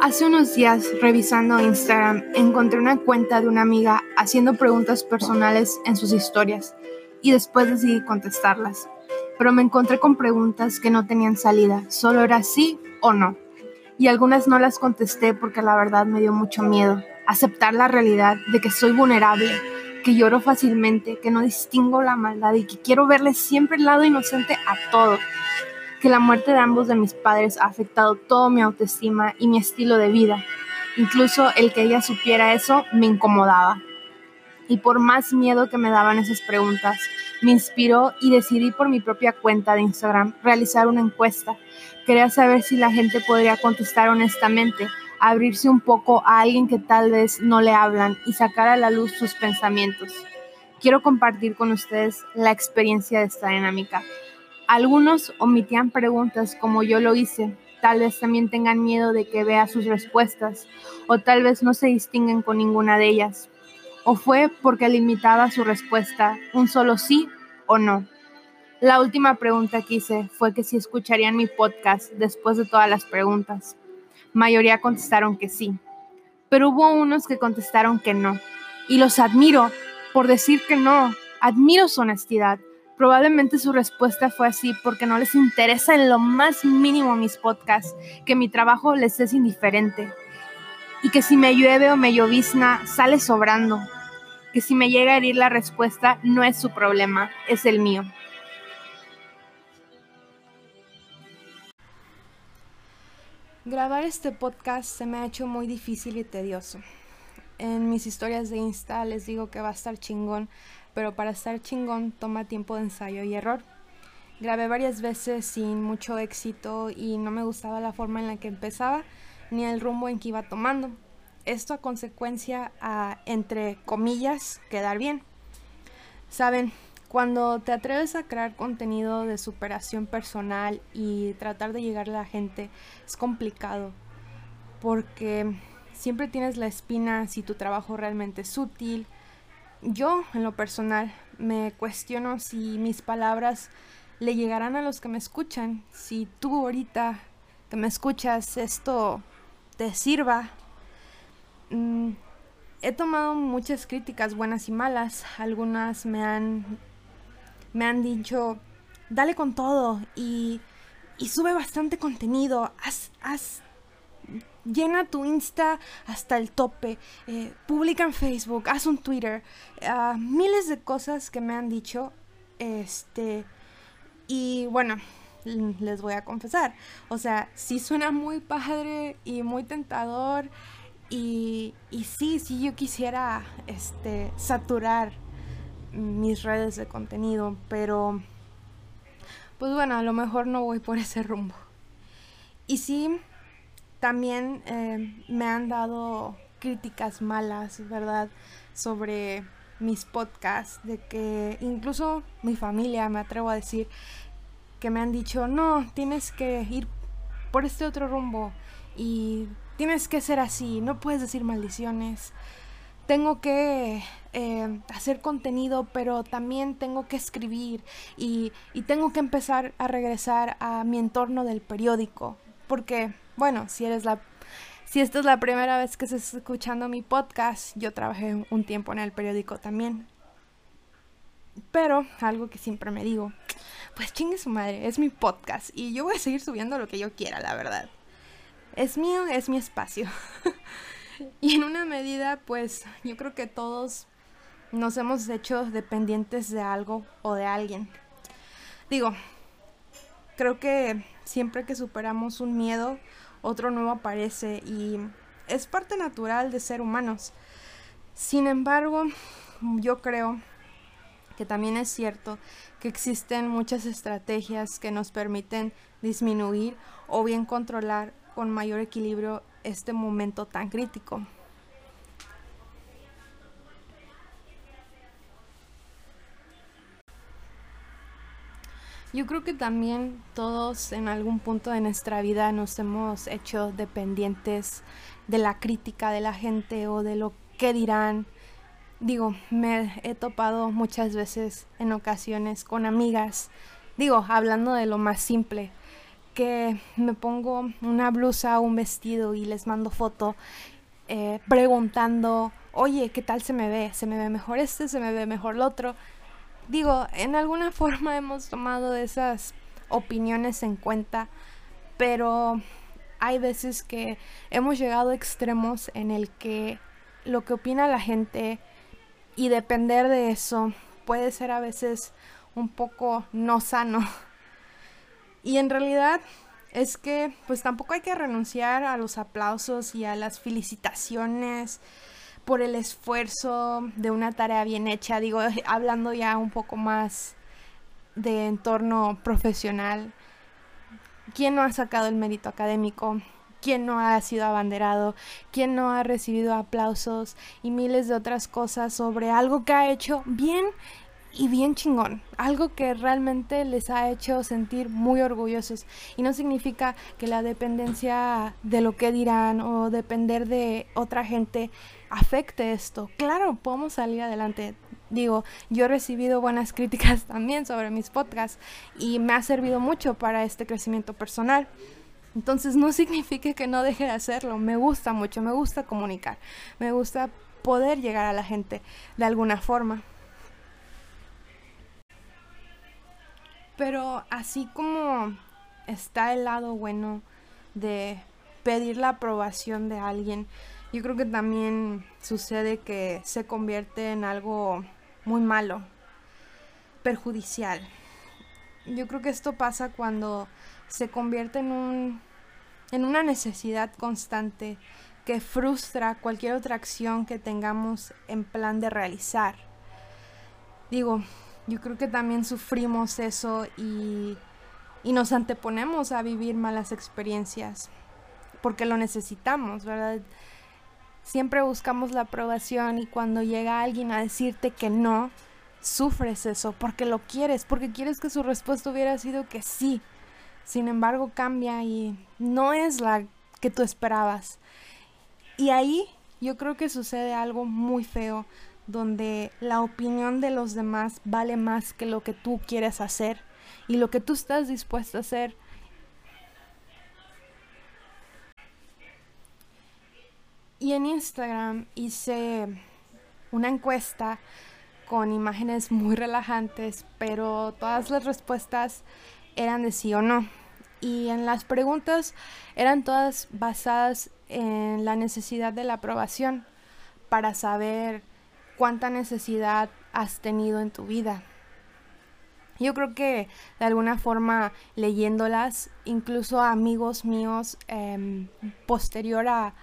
Hace unos días, revisando Instagram, encontré una cuenta de una amiga haciendo preguntas personales en sus historias y después decidí contestarlas. Pero me encontré con preguntas que no tenían salida, solo era sí o no. Y algunas no las contesté porque la verdad me dio mucho miedo. Aceptar la realidad de que soy vulnerable, que lloro fácilmente, que no distingo la maldad y que quiero verle siempre el lado inocente a todo que la muerte de ambos de mis padres ha afectado todo mi autoestima y mi estilo de vida. Incluso el que ella supiera eso me incomodaba. Y por más miedo que me daban esas preguntas, me inspiró y decidí por mi propia cuenta de Instagram realizar una encuesta. Quería saber si la gente podría contestar honestamente, abrirse un poco a alguien que tal vez no le hablan y sacar a la luz sus pensamientos. Quiero compartir con ustedes la experiencia de esta dinámica algunos omitían preguntas como yo lo hice. Tal vez también tengan miedo de que vea sus respuestas o tal vez no se distinguen con ninguna de ellas. O fue porque limitaba su respuesta un solo sí o no. La última pregunta que hice fue que si escucharían mi podcast después de todas las preguntas. Mayoría contestaron que sí, pero hubo unos que contestaron que no. Y los admiro por decir que no. Admiro su honestidad Probablemente su respuesta fue así porque no les interesa en lo más mínimo mis podcasts, que mi trabajo les es indiferente y que si me llueve o me llovizna sale sobrando, que si me llega a herir la respuesta no es su problema, es el mío. Grabar este podcast se me ha hecho muy difícil y tedioso. En mis historias de Insta les digo que va a estar chingón pero para estar chingón toma tiempo de ensayo y error. Grabé varias veces sin mucho éxito y no me gustaba la forma en la que empezaba ni el rumbo en que iba tomando. Esto a consecuencia a, entre comillas, quedar bien. Saben, cuando te atreves a crear contenido de superación personal y tratar de llegar a la gente es complicado porque siempre tienes la espina si tu trabajo realmente es útil, yo, en lo personal, me cuestiono si mis palabras le llegarán a los que me escuchan, si tú ahorita que me escuchas esto te sirva. Mm, he tomado muchas críticas buenas y malas, algunas me han, me han dicho, dale con todo y, y sube bastante contenido, haz, haz llena tu Insta hasta el tope, eh, publica en Facebook, haz un Twitter, ah, miles de cosas que me han dicho, este, y bueno, les voy a confesar, o sea, sí suena muy padre y muy tentador, y, y sí, sí yo quisiera, este, saturar mis redes de contenido, pero, pues bueno, a lo mejor no voy por ese rumbo. Y sí, también eh, me han dado críticas malas, ¿verdad? Sobre mis podcasts, de que incluso mi familia, me atrevo a decir, que me han dicho, no, tienes que ir por este otro rumbo y tienes que ser así, no puedes decir maldiciones. Tengo que eh, hacer contenido, pero también tengo que escribir y, y tengo que empezar a regresar a mi entorno del periódico, porque bueno, si eres la si esta es la primera vez que estás escuchando mi podcast, yo trabajé un tiempo en el periódico también. Pero algo que siempre me digo, pues chingue su madre, es mi podcast y yo voy a seguir subiendo lo que yo quiera, la verdad. Es mío, es mi espacio. y en una medida, pues yo creo que todos nos hemos hecho dependientes de algo o de alguien. Digo, creo que siempre que superamos un miedo otro nuevo aparece y es parte natural de ser humanos. Sin embargo, yo creo que también es cierto que existen muchas estrategias que nos permiten disminuir o bien controlar con mayor equilibrio este momento tan crítico. Yo creo que también todos en algún punto de nuestra vida nos hemos hecho dependientes de la crítica de la gente o de lo que dirán. Digo, me he topado muchas veces en ocasiones con amigas, digo, hablando de lo más simple, que me pongo una blusa o un vestido y les mando foto eh, preguntando, oye, ¿qué tal se me ve? ¿Se me ve mejor este? ¿Se me ve mejor el otro? Digo, en alguna forma hemos tomado esas opiniones en cuenta, pero hay veces que hemos llegado a extremos en el que lo que opina la gente y depender de eso puede ser a veces un poco no sano. Y en realidad es que pues tampoco hay que renunciar a los aplausos y a las felicitaciones por el esfuerzo de una tarea bien hecha, digo, hablando ya un poco más de entorno profesional. ¿Quién no ha sacado el mérito académico? quién no ha sido abanderado, quién no ha recibido aplausos y miles de otras cosas sobre algo que ha hecho bien y bien chingón, algo que realmente les ha hecho sentir muy orgullosos y no significa que la dependencia de lo que dirán o depender de otra gente afecte esto. Claro, podemos salir adelante. Digo, yo he recibido buenas críticas también sobre mis podcasts y me ha servido mucho para este crecimiento personal. Entonces no significa que no deje de hacerlo. Me gusta mucho, me gusta comunicar, me gusta poder llegar a la gente de alguna forma. Pero así como está el lado bueno de pedir la aprobación de alguien, yo creo que también sucede que se convierte en algo muy malo, perjudicial. Yo creo que esto pasa cuando se convierte en un en una necesidad constante que frustra cualquier otra acción que tengamos en plan de realizar. Digo, yo creo que también sufrimos eso y, y nos anteponemos a vivir malas experiencias porque lo necesitamos, ¿verdad? Siempre buscamos la aprobación y cuando llega alguien a decirte que no, sufres eso porque lo quieres, porque quieres que su respuesta hubiera sido que sí. Sin embargo, cambia y no es la que tú esperabas. Y ahí yo creo que sucede algo muy feo, donde la opinión de los demás vale más que lo que tú quieres hacer y lo que tú estás dispuesto a hacer. Y en Instagram hice una encuesta con imágenes muy relajantes, pero todas las respuestas eran de sí o no. Y en las preguntas eran todas basadas en la necesidad de la aprobación para saber cuánta necesidad has tenido en tu vida. Yo creo que de alguna forma leyéndolas, incluso amigos míos, em, posterior a,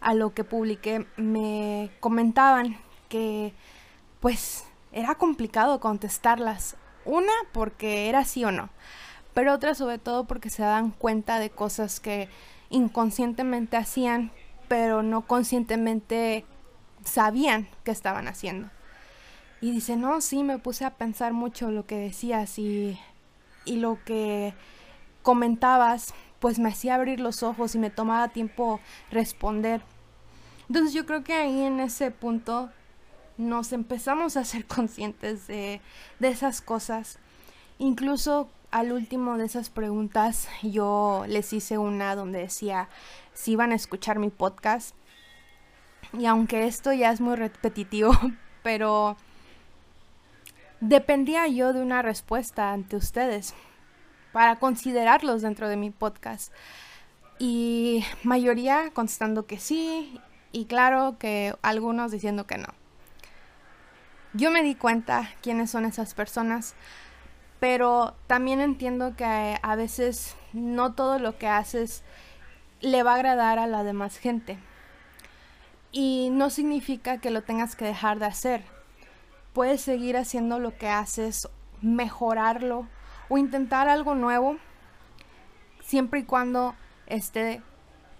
a lo que publiqué, me comentaban que pues era complicado contestarlas. Una, porque era sí o no pero otras sobre todo porque se dan cuenta de cosas que inconscientemente hacían, pero no conscientemente sabían que estaban haciendo. Y dice, no, sí, me puse a pensar mucho lo que decías y, y lo que comentabas, pues me hacía abrir los ojos y me tomaba tiempo responder. Entonces yo creo que ahí en ese punto nos empezamos a ser conscientes de, de esas cosas. Incluso al último de esas preguntas yo les hice una donde decía si iban a escuchar mi podcast. Y aunque esto ya es muy repetitivo, pero dependía yo de una respuesta ante ustedes para considerarlos dentro de mi podcast. Y mayoría contestando que sí y claro que algunos diciendo que no. Yo me di cuenta quiénes son esas personas pero también entiendo que a veces no todo lo que haces le va a agradar a la demás gente. Y no significa que lo tengas que dejar de hacer. Puedes seguir haciendo lo que haces, mejorarlo o intentar algo nuevo, siempre y cuando esté,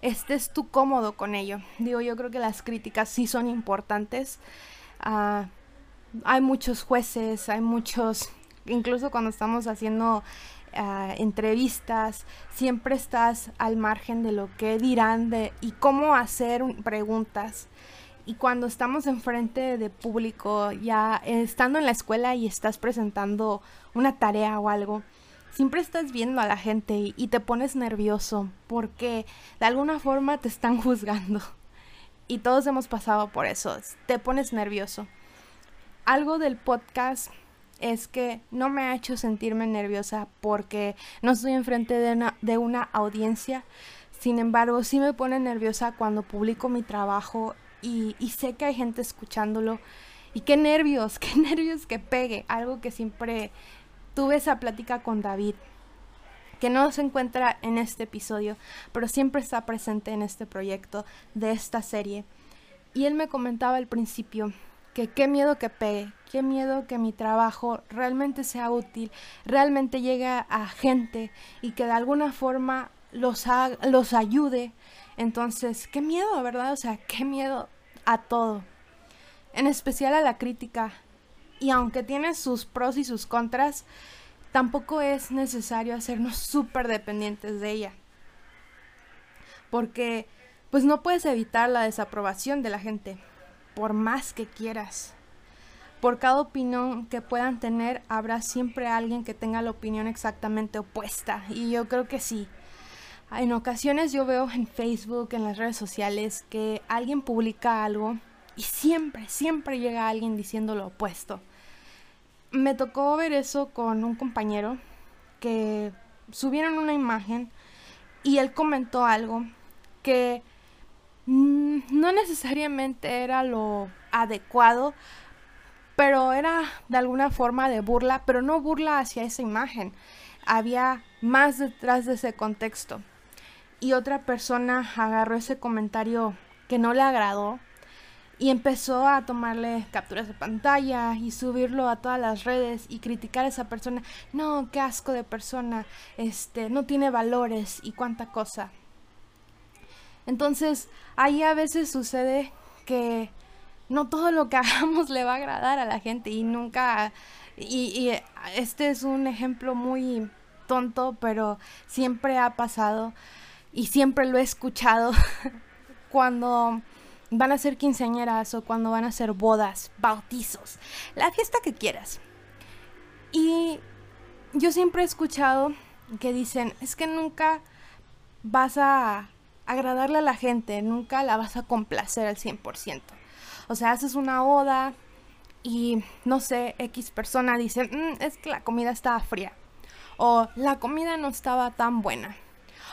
estés tú cómodo con ello. Digo, yo creo que las críticas sí son importantes. Ah, hay muchos jueces, hay muchos incluso cuando estamos haciendo ah, entrevistas, siempre estás al margen de lo que dirán de, y cómo hacer preguntas. Y cuando estamos enfrente de público, ya estando en la escuela y estás presentando una tarea o algo, siempre estás viendo a la gente y te pones nervioso porque de alguna forma te están juzgando. Y todos hemos pasado por eso, te pones nervioso. Algo del podcast es que no me ha hecho sentirme nerviosa porque no estoy enfrente de una, de una audiencia. Sin embargo, sí me pone nerviosa cuando publico mi trabajo y, y sé que hay gente escuchándolo. Y qué nervios, qué nervios que pegue. Algo que siempre tuve esa plática con David, que no se encuentra en este episodio, pero siempre está presente en este proyecto de esta serie. Y él me comentaba al principio que qué miedo que pegue, qué miedo que mi trabajo realmente sea útil, realmente llegue a gente y que de alguna forma los, los ayude. Entonces, qué miedo, ¿verdad? O sea, qué miedo a todo. En especial a la crítica. Y aunque tiene sus pros y sus contras, tampoco es necesario hacernos súper dependientes de ella. Porque, pues no puedes evitar la desaprobación de la gente por más que quieras. Por cada opinión que puedan tener, habrá siempre alguien que tenga la opinión exactamente opuesta. Y yo creo que sí. En ocasiones yo veo en Facebook, en las redes sociales, que alguien publica algo y siempre, siempre llega alguien diciendo lo opuesto. Me tocó ver eso con un compañero que subieron una imagen y él comentó algo que no necesariamente era lo adecuado, pero era de alguna forma de burla, pero no burla hacia esa imagen. Había más detrás de ese contexto. Y otra persona agarró ese comentario que no le agradó y empezó a tomarle capturas de pantalla y subirlo a todas las redes y criticar a esa persona. No, qué asco de persona, este, no tiene valores y cuánta cosa. Entonces, ahí a veces sucede que no todo lo que hagamos le va a agradar a la gente y nunca... Y, este es un ejemplo muy tonto, pero siempre ha pasado y siempre lo he escuchado cuando van a ser quinceañeras o cuando van a ser bodas, bautizos, la fiesta que quieras. Y yo siempre he escuchado que dicen, es que nunca vas a agradarle a la gente, nunca la vas a complacer al 100%. O sea, haces una boda y no sé, X persona dice, mm, es que la comida estaba fría. O la comida no estaba tan buena.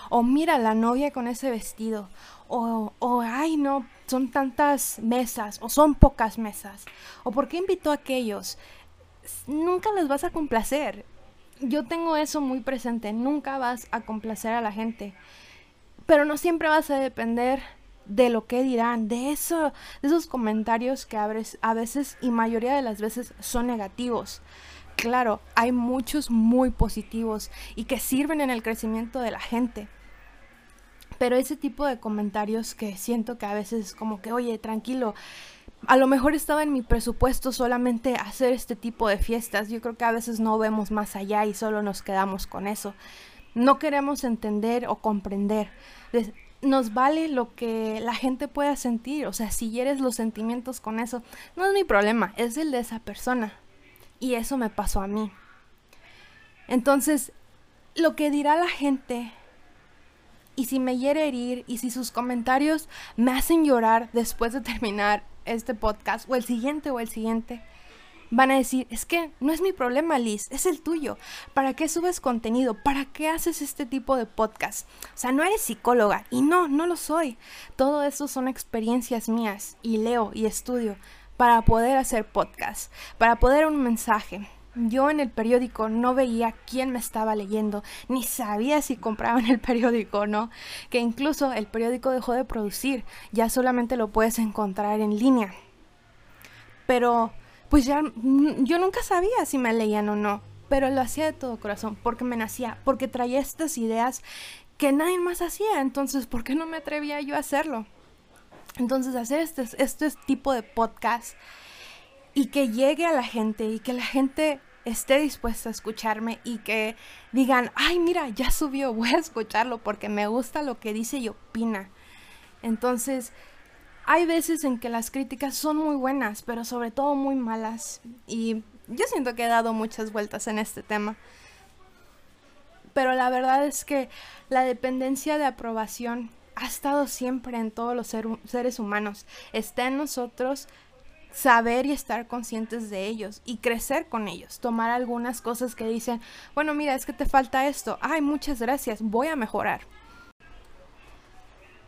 O mira la novia con ese vestido. O, o ay no, son tantas mesas. O son pocas mesas. O por qué invitó a aquellos. Nunca les vas a complacer. Yo tengo eso muy presente. Nunca vas a complacer a la gente pero no siempre vas a depender de lo que dirán, de, eso, de esos comentarios que a veces y mayoría de las veces son negativos. Claro, hay muchos muy positivos y que sirven en el crecimiento de la gente. Pero ese tipo de comentarios que siento que a veces es como que, oye, tranquilo, a lo mejor estaba en mi presupuesto solamente hacer este tipo de fiestas. Yo creo que a veces no vemos más allá y solo nos quedamos con eso no queremos entender o comprender. Nos vale lo que la gente pueda sentir, o sea, si hieres los sentimientos con eso, no es mi problema, es el de esa persona. Y eso me pasó a mí. Entonces, lo que dirá la gente, y si me hiere herir, y si sus comentarios me hacen llorar después de terminar este podcast, o el siguiente, o el siguiente, van a decir, es que no es mi problema, Liz, es el tuyo. ¿Para qué subes contenido? ¿Para qué haces este tipo de podcast? O sea, no eres psicóloga y no, no lo soy. Todo eso son experiencias mías y leo y estudio para poder hacer podcast, para poder un mensaje. Yo en el periódico no veía quién me estaba leyendo, ni sabía si compraban el periódico o no, que incluso el periódico dejó de producir, ya solamente lo puedes encontrar en línea. Pero pues ya mm, yo nunca sabía si me leían o no, pero lo hacía de todo corazón, porque me nacía, porque traía estas ideas que nadie más hacía, entonces, ¿por qué no me atrevía yo a hacerlo? Entonces, hacer este, este tipo de podcast y que llegue a la gente y que la gente esté dispuesta a escucharme y que digan, ay, mira, ya subió, voy a escucharlo porque me gusta lo que dice y opina. Entonces, hay veces en que las críticas son muy buenas, pero sobre todo muy malas. Y yo siento que he dado muchas vueltas en este tema. Pero la verdad es que la dependencia de aprobación ha estado siempre en todos los seres humanos. Está en nosotros saber y estar conscientes de ellos y crecer con ellos. Tomar algunas cosas que dicen, bueno, mira, es que te falta esto. Ay, muchas gracias, voy a mejorar.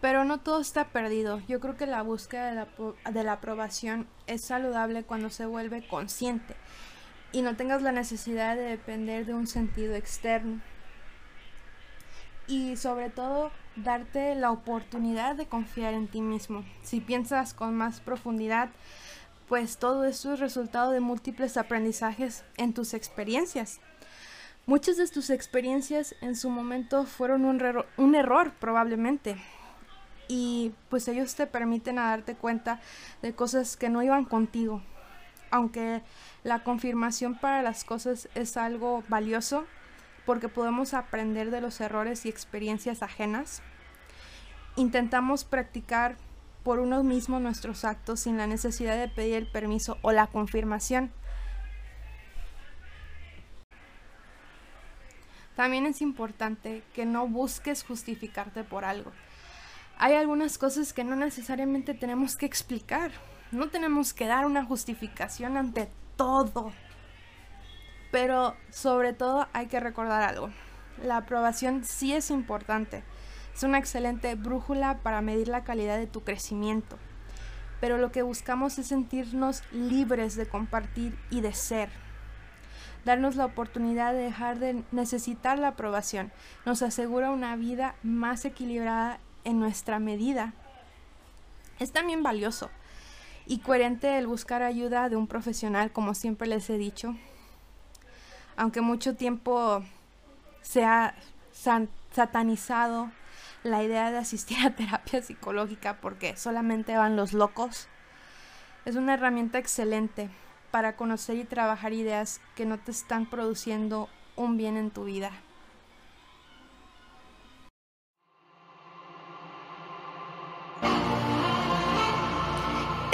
Pero no todo está perdido. Yo creo que la búsqueda de la, de la aprobación es saludable cuando se vuelve consciente y no tengas la necesidad de depender de un sentido externo. Y sobre todo, darte la oportunidad de confiar en ti mismo. Si piensas con más profundidad, pues todo esto es resultado de múltiples aprendizajes en tus experiencias. Muchas de tus experiencias en su momento fueron un, un, error probablemente. Y pues ellos te permiten a darte cuenta de cosas que no iban contigo. Aunque la confirmación para las cosas es algo valioso porque podemos aprender de los errores y experiencias ajenas. Intentamos practicar por uno mismo nuestros actos sin la necesidad de pedir el permiso o la confirmación. También es importante que no busques justificarte por algo. Hay algunas cosas que no necesariamente tenemos que explicar. No tenemos que dar una justificación ante todo. Pero sobre todo hay que recordar algo. La aprobación sí es importante es una excelente brújula para medir la calidad de tu crecimiento. Pero lo que buscamos es sentirnos libres de compartir y de ser. Darnos la oportunidad de dejar de necesitar la aprobación nos asegura una vida más equilibrada en nuestra medida. Es también valioso y coherente el buscar ayuda de un profesional, como siempre les he dicho. Aunque mucho tiempo se ha satanizado la idea de asistir a terapia psicológica porque solamente van los locos. Es una herramienta excelente para conocer y trabajar ideas que no te están produciendo un bien en tu vida.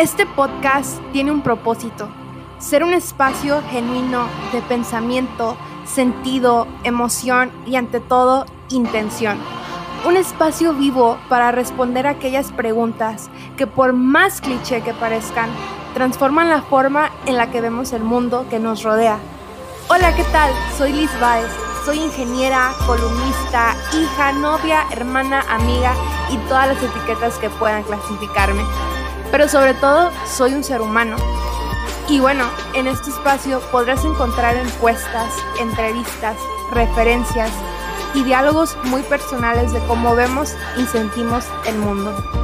Este podcast tiene un propósito, ser un espacio genuino de pensamiento, sentido, emoción y ante todo intención un espacio vivo para responder aquellas preguntas que por más cliché que parezcan, transforman la forma en la que vemos el mundo que nos rodea. Hola, ¿qué tal? Soy Liz Baez. Soy ingeniera, columnista, hija, novia, hermana, amiga y todas las etiquetas que puedan clasificarme. Pero sobre todo, soy un ser humano. Y bueno, en este espacio podrás encontrar encuestas, entrevistas, referencias, y diálogos muy personales de cómo vemos y sentimos el mundo.